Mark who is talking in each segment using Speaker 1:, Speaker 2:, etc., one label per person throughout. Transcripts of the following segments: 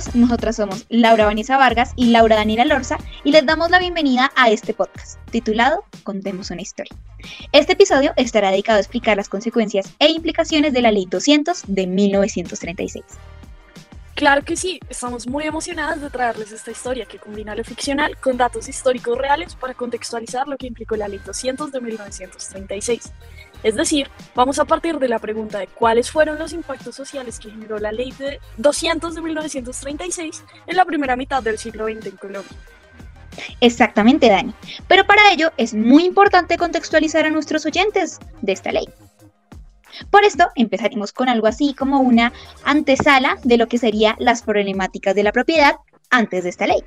Speaker 1: todos, nosotras somos Laura Vanessa Vargas y Laura Daniela Lorza y les damos la bienvenida a este podcast titulado Contemos una historia. Este episodio estará dedicado a explicar las consecuencias e implicaciones de la Ley 200 de 1936.
Speaker 2: Claro que sí, estamos muy emocionadas de traerles esta historia que combina lo ficcional con datos históricos reales para contextualizar lo que implicó la Ley 200 de 1936. Es decir, vamos a partir de la pregunta de cuáles fueron los impactos sociales que generó la Ley de 200 de 1936 en la primera mitad del siglo XX en Colombia.
Speaker 1: Exactamente, Dani. Pero para ello es muy importante contextualizar a nuestros oyentes de esta ley. Por esto empezaremos con algo así como una antesala de lo que serían las problemáticas de la propiedad antes de esta ley.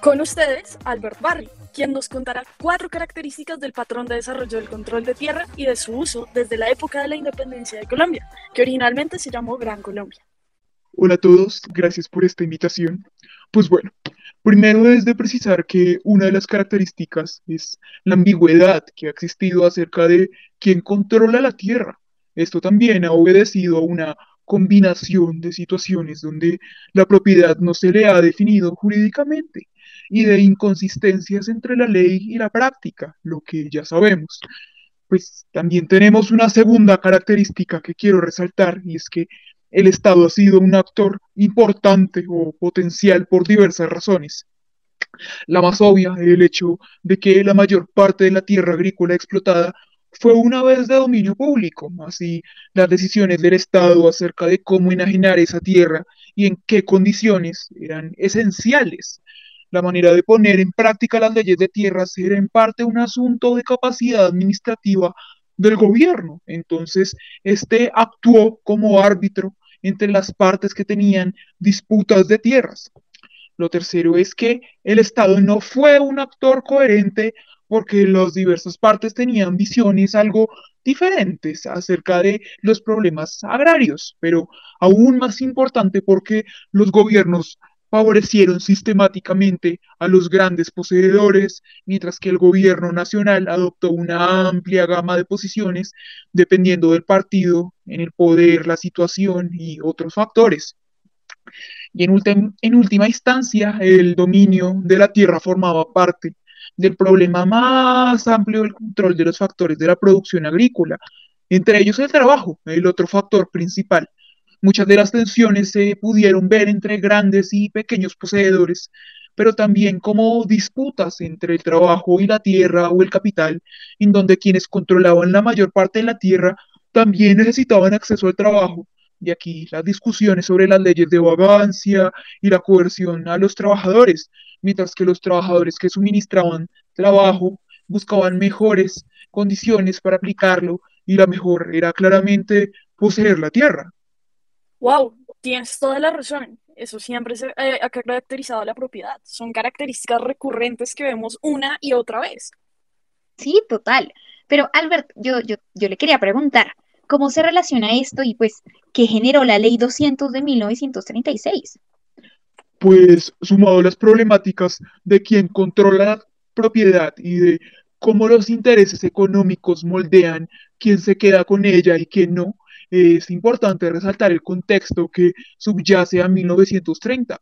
Speaker 2: Con ustedes, Albert Barry, quien nos contará cuatro características del patrón de desarrollo del control de tierra y de su uso desde la época de la independencia de Colombia, que originalmente se llamó Gran Colombia.
Speaker 3: Hola a todos, gracias por esta invitación. Pues bueno, primero es de precisar que una de las características es la ambigüedad que ha existido acerca de quién controla la tierra. Esto también ha obedecido a una combinación de situaciones donde la propiedad no se le ha definido jurídicamente y de inconsistencias entre la ley y la práctica, lo que ya sabemos. Pues también tenemos una segunda característica que quiero resaltar y es que el Estado ha sido un actor importante o potencial por diversas razones. La más obvia, el hecho de que la mayor parte de la tierra agrícola explotada fue una vez de dominio público, así las decisiones del Estado acerca de cómo enajenar esa tierra y en qué condiciones eran esenciales la manera de poner en práctica las leyes de tierras era en parte un asunto de capacidad administrativa del gobierno. Entonces, este actuó como árbitro entre las partes que tenían disputas de tierras. Lo tercero es que el Estado no fue un actor coherente porque las diversas partes tenían visiones algo diferentes acerca de los problemas agrarios, pero aún más importante porque los gobiernos favorecieron sistemáticamente a los grandes poseedores, mientras que el gobierno nacional adoptó una amplia gama de posiciones dependiendo del partido, en el poder, la situación y otros factores. Y en, última instancia, el dominio de la tierra formaba parte del problema más amplio del control de los factores de la producción agrícola, entre ellos el trabajo, el otro factor principal. Muchas de las tensiones se pudieron ver entre grandes y pequeños poseedores, pero también como disputas entre el trabajo y la tierra o el capital, en donde quienes controlaban la mayor parte de la tierra también necesitaban acceso al trabajo. Y aquí las discusiones sobre las leyes de vagancia y la coerción a los trabajadores, mientras que los trabajadores que suministraban trabajo buscaban mejores condiciones para aplicarlo y la mejor era claramente poseer la tierra.
Speaker 2: Wow, tienes toda la razón. Eso siempre se, eh, ha caracterizado la propiedad. Son características recurrentes que vemos una y otra vez.
Speaker 1: Sí, total. Pero Albert, yo, yo, yo le quería preguntar, ¿cómo se relaciona esto y pues qué generó la ley 200 de 1936?
Speaker 3: Pues sumado a las problemáticas de quien controla la propiedad y de cómo los intereses económicos moldean quién se queda con ella y quién no, es importante resaltar el contexto que subyace a 1930.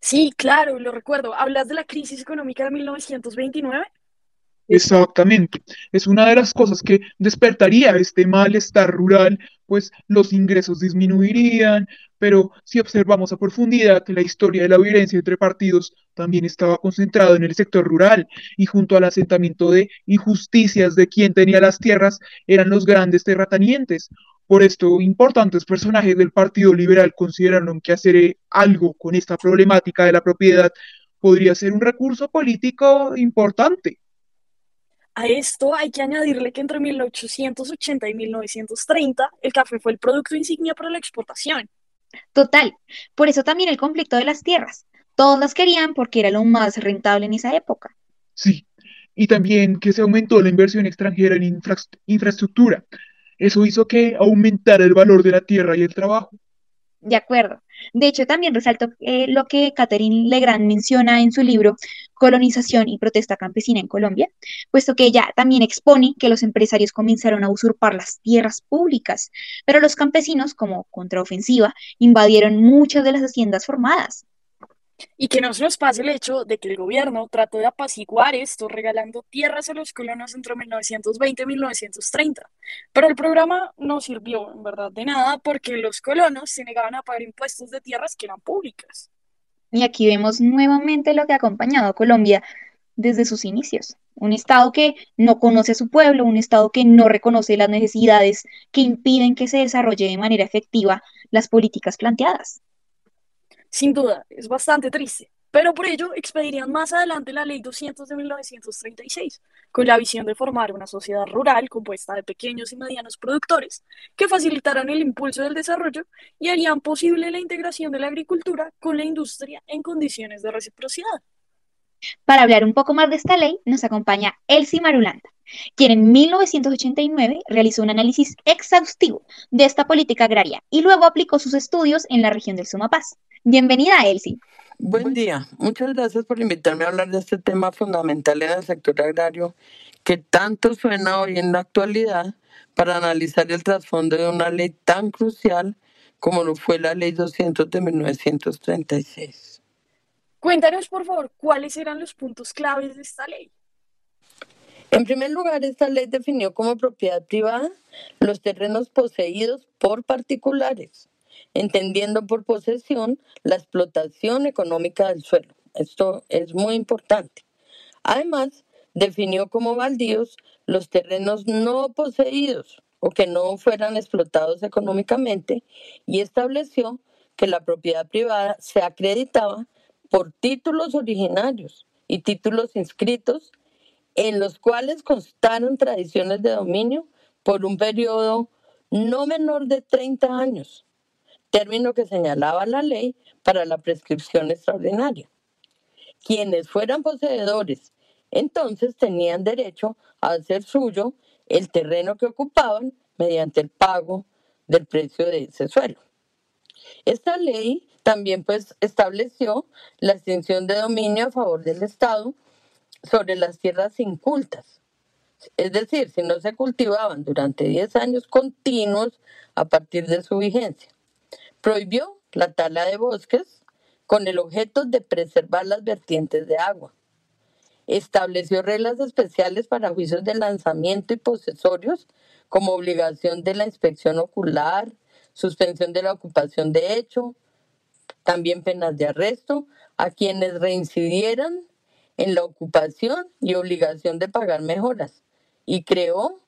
Speaker 2: Sí, claro, lo recuerdo. ¿Hablas de la crisis económica de 1929?
Speaker 3: Exactamente. Es una de las cosas que despertaría este malestar rural, pues los ingresos disminuirían, pero si observamos a profundidad la historia de la violencia entre partidos también estaba concentrado en el sector rural y junto al asentamiento de injusticias de quien tenía las tierras eran los grandes terratenientes. Por esto, importantes personajes del Partido Liberal consideraron que hacer algo con esta problemática de la propiedad podría ser un recurso político importante.
Speaker 2: A esto hay que añadirle que entre 1880 y 1930 el café fue el producto insignia para la exportación.
Speaker 1: Total, por eso también el conflicto de las tierras. Todos las querían porque era lo más rentable en esa época.
Speaker 3: Sí, y también que se aumentó la inversión extranjera en infraestructura, eso hizo que aumentara el valor de la tierra y el trabajo.
Speaker 1: De acuerdo. De hecho, también resalto eh, lo que Catherine Legrand menciona en su libro Colonización y protesta campesina en Colombia, puesto que ella también expone que los empresarios comenzaron a usurpar las tierras públicas, pero los campesinos, como contraofensiva, invadieron muchas de las haciendas formadas.
Speaker 2: Y que no se nos pase el hecho de que el gobierno trató de apaciguar esto regalando tierras a los colonos entre 1920 y 1930. Pero el programa no sirvió en verdad de nada porque los colonos se negaban a pagar impuestos de tierras que eran públicas.
Speaker 1: Y aquí vemos nuevamente lo que ha acompañado a Colombia desde sus inicios. Un Estado que no conoce a su pueblo, un Estado que no reconoce las necesidades que impiden que se desarrolle de manera efectiva las políticas planteadas.
Speaker 2: Sin duda, es bastante triste, pero por ello expedirían más adelante la Ley 200 de 1936, con la visión de formar una sociedad rural compuesta de pequeños y medianos productores que facilitaran el impulso del desarrollo y harían posible la integración de la agricultura con la industria en condiciones de reciprocidad.
Speaker 1: Para hablar un poco más de esta ley, nos acompaña Elsie Marulanda, quien en 1989 realizó un análisis exhaustivo de esta política agraria y luego aplicó sus estudios en la región del Sumapaz. Bienvenida, Elsie.
Speaker 4: Buen día. Muchas gracias por invitarme a hablar de este tema fundamental en el sector agrario que tanto suena hoy en la actualidad para analizar el trasfondo de una ley tan crucial como lo fue la Ley 200 de 1936.
Speaker 2: Cuéntanos, por favor, cuáles eran los puntos claves de esta ley.
Speaker 4: En primer lugar, esta ley definió como propiedad privada los terrenos poseídos por particulares entendiendo por posesión la explotación económica del suelo. Esto es muy importante. Además, definió como baldíos los terrenos no poseídos o que no fueran explotados económicamente y estableció que la propiedad privada se acreditaba por títulos originarios y títulos inscritos en los cuales constaron tradiciones de dominio por un periodo no menor de 30 años término que señalaba la ley para la prescripción extraordinaria. Quienes fueran poseedores entonces tenían derecho a hacer suyo el terreno que ocupaban mediante el pago del precio de ese suelo. Esta ley también pues estableció la extinción de dominio a favor del Estado sobre las tierras incultas. Es decir, si no se cultivaban durante 10 años continuos a partir de su vigencia. Prohibió la tala de bosques con el objeto de preservar las vertientes de agua. Estableció reglas especiales para juicios de lanzamiento y posesorios, como obligación de la inspección ocular, suspensión de la ocupación de hecho, también penas de arresto a quienes reincidieran en la ocupación y obligación de pagar mejoras. Y creó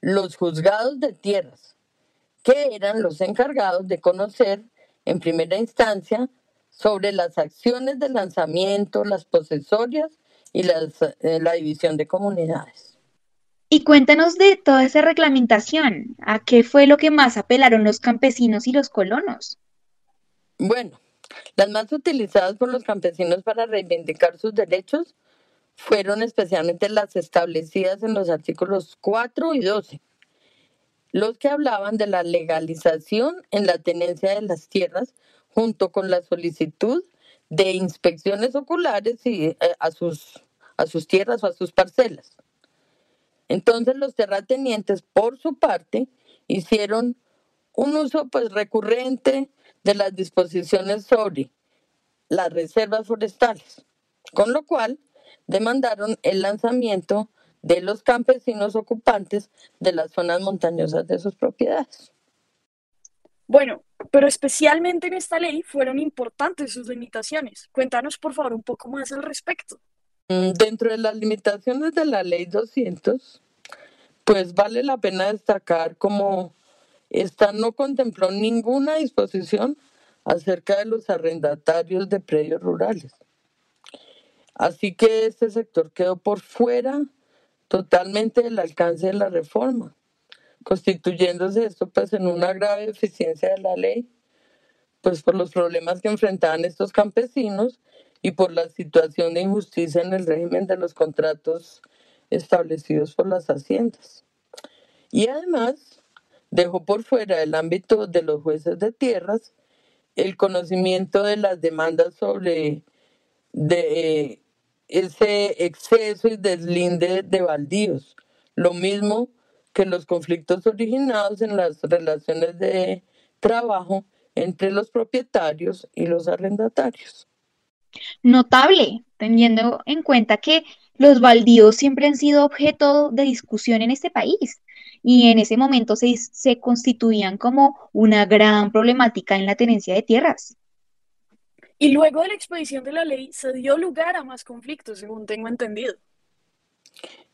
Speaker 4: los juzgados de tierras, que eran los encargados de conocer en primera instancia sobre las acciones de lanzamiento, las posesorias y eh, la división de comunidades.
Speaker 1: Y cuéntanos de toda esa reglamentación. ¿A qué fue lo que más apelaron los campesinos y los colonos?
Speaker 4: Bueno, las más utilizadas por los campesinos para reivindicar sus derechos fueron especialmente las establecidas en los artículos 4 y 12, los que hablaban de la legalización en la tenencia de las tierras junto con la solicitud de inspecciones oculares y, eh, a, sus, a sus tierras o a sus parcelas. Entonces los terratenientes, por su parte, hicieron un uso pues recurrente de las disposiciones sobre las reservas forestales, con lo cual demandaron el lanzamiento de los campesinos ocupantes de las zonas montañosas de sus propiedades.
Speaker 2: Bueno, pero especialmente en esta ley fueron importantes sus limitaciones. Cuéntanos, por favor, un poco más al respecto.
Speaker 4: Mm, dentro de las limitaciones de la ley 200, pues vale la pena destacar como esta no contempló ninguna disposición acerca de los arrendatarios de predios rurales. Así que este sector quedó por fuera totalmente del alcance de la reforma, constituyéndose esto pues en una grave deficiencia de la ley, pues por los problemas que enfrentaban estos campesinos y por la situación de injusticia en el régimen de los contratos establecidos por las haciendas. Y además dejó por fuera el ámbito de los jueces de tierras el conocimiento de las demandas sobre de, ese exceso y deslinde de baldíos. Lo mismo que los conflictos originados en las relaciones de trabajo entre los propietarios y los arrendatarios.
Speaker 1: Notable, teniendo en cuenta que los baldíos siempre han sido objeto de discusión en este país y en ese momento se, se constituían como una gran problemática en la tenencia de tierras.
Speaker 2: Y luego de la expedición de la ley se dio lugar a más conflictos, según tengo entendido.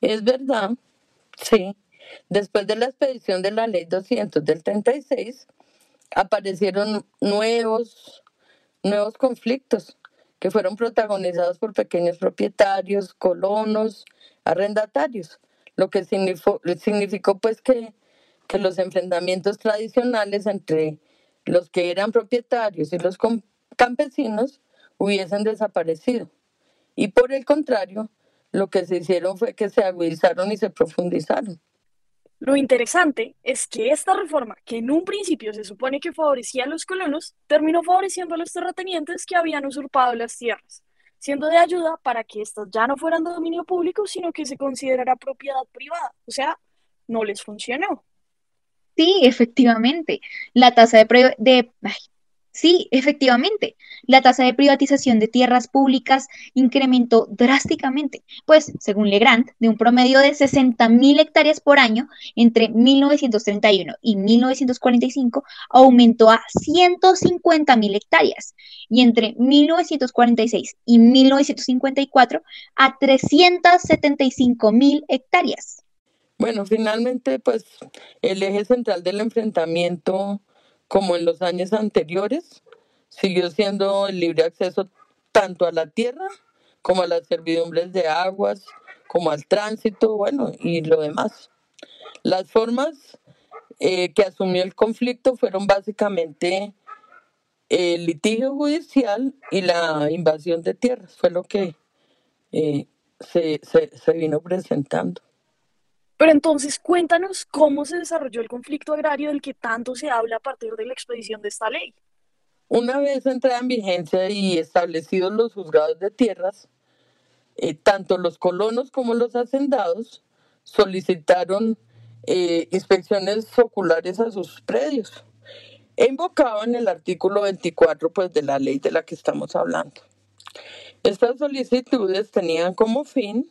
Speaker 4: Es verdad, sí. Después de la expedición de la ley 200 del 36, aparecieron nuevos, nuevos conflictos que fueron protagonizados por pequeños propietarios, colonos, arrendatarios, lo que significó, pues que, que los enfrentamientos tradicionales entre los que eran propietarios y los campesinos hubiesen desaparecido. Y por el contrario, lo que se hicieron fue que se agudizaron y se profundizaron.
Speaker 2: Lo interesante es que esta reforma, que en un principio se supone que favorecía a los colonos, terminó favoreciendo a los terratenientes que habían usurpado las tierras, siendo de ayuda para que éstas ya no fueran de dominio público, sino que se considerara propiedad privada. O sea, no les funcionó.
Speaker 1: Sí, efectivamente. La tasa de, de Sí, efectivamente, la tasa de privatización de tierras públicas incrementó drásticamente, pues, según Legrand, de un promedio de 60.000 hectáreas por año entre 1931 y 1945, aumentó a 150.000 hectáreas, y entre 1946 y 1954 a 375.000 hectáreas.
Speaker 4: Bueno, finalmente, pues, el eje central del enfrentamiento como en los años anteriores, siguió siendo el libre acceso tanto a la tierra como a las servidumbres de aguas, como al tránsito, bueno, y lo demás. Las formas eh, que asumió el conflicto fueron básicamente el litigio judicial y la invasión de tierras, fue lo que eh, se, se vino presentando.
Speaker 2: Pero entonces cuéntanos cómo se desarrolló el conflicto agrario del que tanto se habla a partir de la expedición de esta ley.
Speaker 4: Una vez entrada en vigencia y establecidos los juzgados de tierras, eh, tanto los colonos como los hacendados solicitaron eh, inspecciones oculares a sus predios e invocaban el artículo 24 pues, de la ley de la que estamos hablando. Estas solicitudes tenían como fin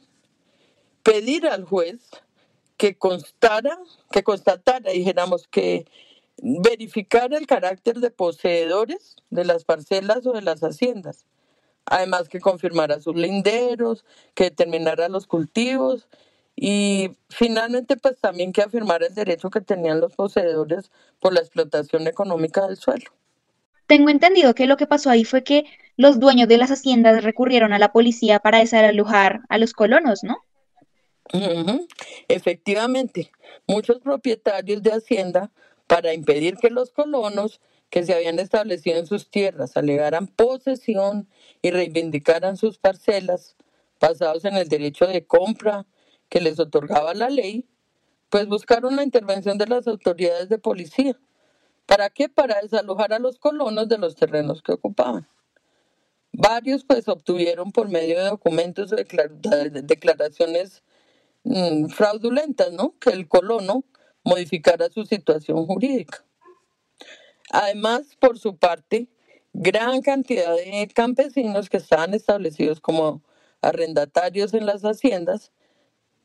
Speaker 4: pedir al juez que constara, que constatara, dijéramos, que verificara el carácter de poseedores de las parcelas o de las haciendas. Además que confirmara sus linderos, que determinara los cultivos y finalmente pues también que afirmara el derecho que tenían los poseedores por la explotación económica del suelo.
Speaker 1: Tengo entendido que lo que pasó ahí fue que los dueños de las haciendas recurrieron a la policía para desalojar a los colonos, ¿no?
Speaker 4: Efectivamente, muchos propietarios de hacienda, para impedir que los colonos que se habían establecido en sus tierras alegaran posesión y reivindicaran sus parcelas basados en el derecho de compra que les otorgaba la ley, pues buscaron la intervención de las autoridades de policía. ¿Para qué? Para desalojar a los colonos de los terrenos que ocupaban. Varios pues obtuvieron por medio de documentos o declaraciones Mm, fraudulentas, ¿no? Que el colono modificara su situación jurídica. Además, por su parte, gran cantidad de campesinos que estaban establecidos como arrendatarios en las haciendas,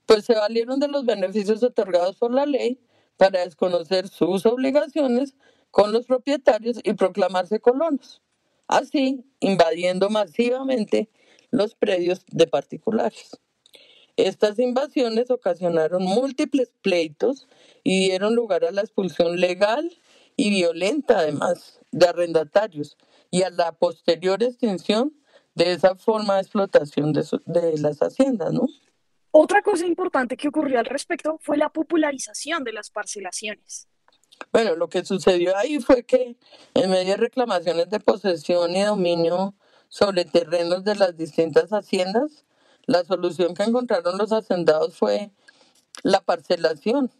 Speaker 4: pues se valieron de los beneficios otorgados por la ley para desconocer sus obligaciones con los propietarios y proclamarse colonos, así invadiendo masivamente los predios de particulares. Estas invasiones ocasionaron múltiples pleitos y dieron lugar a la expulsión legal y violenta, además, de arrendatarios y a la posterior extinción de esa forma de explotación de, de las haciendas, ¿no?
Speaker 2: Otra cosa importante que ocurrió al respecto fue la popularización de las parcelaciones.
Speaker 4: Bueno, lo que sucedió ahí fue que en medio de reclamaciones de posesión y dominio sobre terrenos de las distintas haciendas, la solución que encontraron los hacendados fue la parcelación,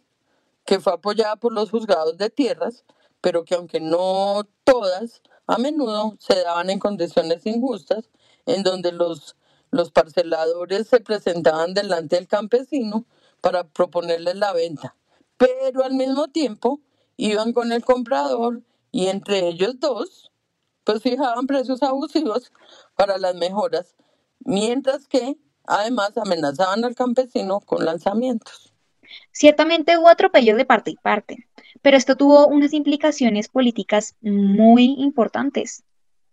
Speaker 4: que fue apoyada por los juzgados de tierras pero que aunque no todas, a menudo se daban en condiciones injustas, en donde los, los parceladores se presentaban delante del campesino para proponerle la venta, pero al mismo tiempo iban con el comprador y entre ellos dos, pues fijaban precios abusivos para las mejoras, mientras que además amenazaban al campesino con lanzamientos.
Speaker 1: Ciertamente hubo atropellos de parte y parte, pero esto tuvo unas implicaciones políticas muy importantes.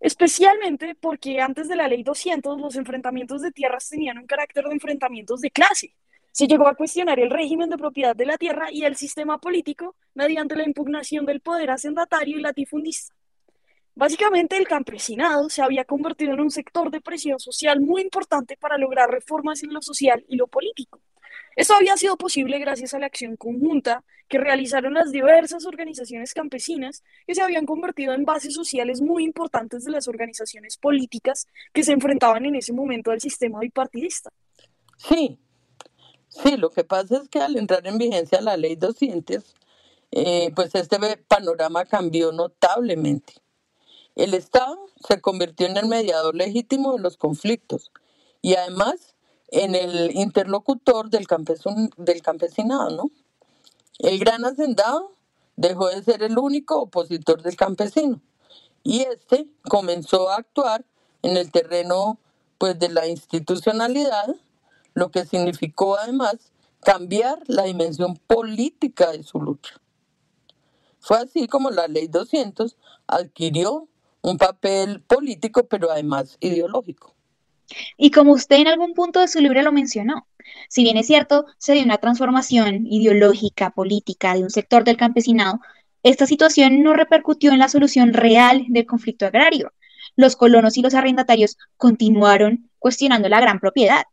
Speaker 2: Especialmente porque antes de la ley 200 los enfrentamientos de tierras tenían un carácter de enfrentamientos de clase. Se llegó a cuestionar el régimen de propiedad de la tierra y el sistema político mediante la impugnación del poder hacendatario y latifundista. Básicamente el campesinado se había convertido en un sector de presión social muy importante para lograr reformas en lo social y lo político. Esto había sido posible gracias a la acción conjunta que realizaron las diversas organizaciones campesinas que se habían convertido en bases sociales muy importantes de las organizaciones políticas que se enfrentaban en ese momento al sistema bipartidista.
Speaker 4: Sí, sí, lo que pasa es que al entrar en vigencia la ley 200, eh, pues este panorama cambió notablemente. El Estado se convirtió en el mediador legítimo de los conflictos y además en el interlocutor del, del campesinado, ¿no? El gran hacendado dejó de ser el único opositor del campesino y este comenzó a actuar en el terreno pues de la institucionalidad, lo que significó además cambiar la dimensión política de su lucha. Fue así como la ley 200 adquirió un papel político, pero además ideológico.
Speaker 1: Y como usted en algún punto de su libro lo mencionó, si bien es cierto, se dio una transformación ideológica, política de un sector del campesinado, esta situación no repercutió en la solución real del conflicto agrario. Los colonos y los arrendatarios continuaron cuestionando la gran propiedad,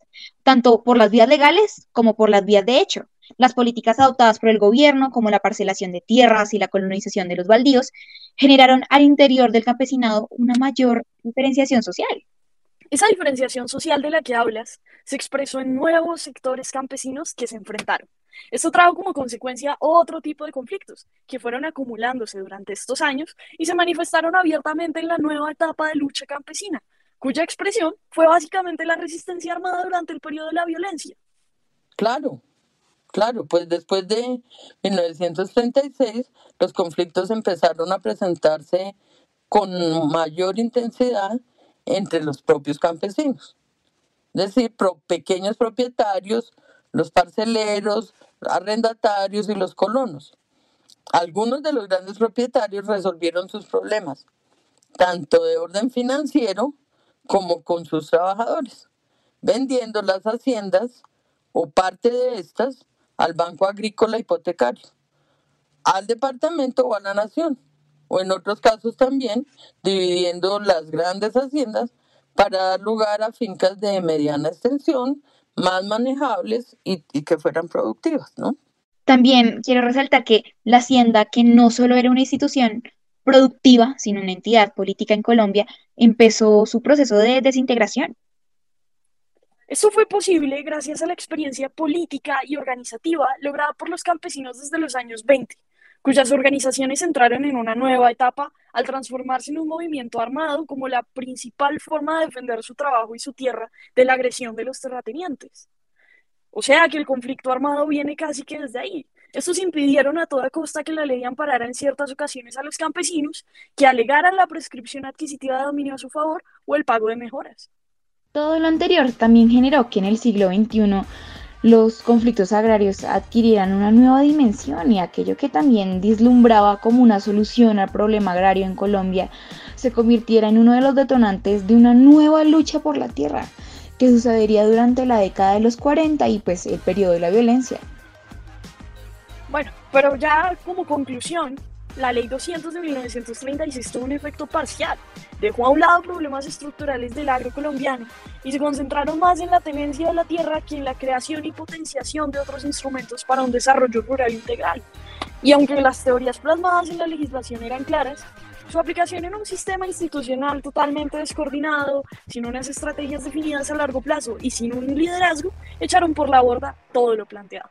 Speaker 1: tanto por las vías legales como por las vías de hecho. Las políticas adoptadas por el gobierno, como la parcelación de tierras y la colonización de los baldíos, generaron al interior del campesinado una mayor diferenciación social.
Speaker 2: Esa diferenciación social de la que hablas se expresó en nuevos sectores campesinos que se enfrentaron. Esto trajo como consecuencia otro tipo de conflictos que fueron acumulándose durante estos años y se manifestaron abiertamente en la nueva etapa de lucha campesina, cuya expresión fue básicamente la resistencia armada durante el periodo de la violencia.
Speaker 4: Claro, claro, pues después de 1936 los conflictos empezaron a presentarse con mayor intensidad entre los propios campesinos. Es decir, pequeños propietarios, los parceleros, arrendatarios y los colonos. Algunos de los grandes propietarios resolvieron sus problemas, tanto de orden financiero como con sus trabajadores, vendiendo las haciendas o parte de estas al Banco Agrícola Hipotecario, al departamento o a la nación o en otros casos también dividiendo las grandes haciendas para dar lugar a fincas de mediana extensión, más manejables y, que fueran productivas, ¿no?
Speaker 1: También quiero resaltar que la hacienda, que no solo era una institución productiva, sino una entidad política en Colombia, empezó su proceso de desintegración.
Speaker 2: Eso fue posible gracias a la experiencia política y organizativa lograda por los campesinos desde los años 20 cuyas organizaciones entraron en una nueva etapa al transformarse en un movimiento armado como la principal forma de defender su trabajo y su tierra de la agresión de los terratenientes. O sea que el conflicto armado viene casi que desde ahí. Estos impidieron a toda costa que la ley amparara en ciertas ocasiones a los campesinos que alegaran la prescripción adquisitiva de dominio a su favor o el pago de mejoras.
Speaker 1: Todo lo anterior también generó que en el siglo XXI los conflictos agrarios adquirieran una nueva dimensión y aquello que también dislumbraba como una solución al problema agrario en Colombia se convirtiera en uno de los detonantes de una nueva lucha por la tierra que sucedería durante la década de los 40 y pues el periodo de la violencia.
Speaker 2: Bueno, pero ya como conclusión, la Ley 200 de 1936 tuvo un efecto parcial. Dejó a un lado problemas estructurales del agro colombiano y se concentraron más en la tenencia de la tierra que en la creación y potenciación de otros instrumentos para un desarrollo rural integral. Y aunque las teorías plasmadas en la legislación eran claras, su aplicación en un sistema institucional totalmente descoordinado, sin unas estrategias definidas a largo plazo y sin un liderazgo, echaron por la borda todo lo planteado.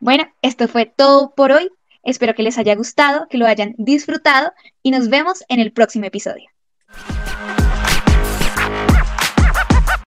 Speaker 1: Bueno, esto fue todo por hoy. Espero que les haya gustado, que lo hayan disfrutado y nos vemos en el próximo episodio.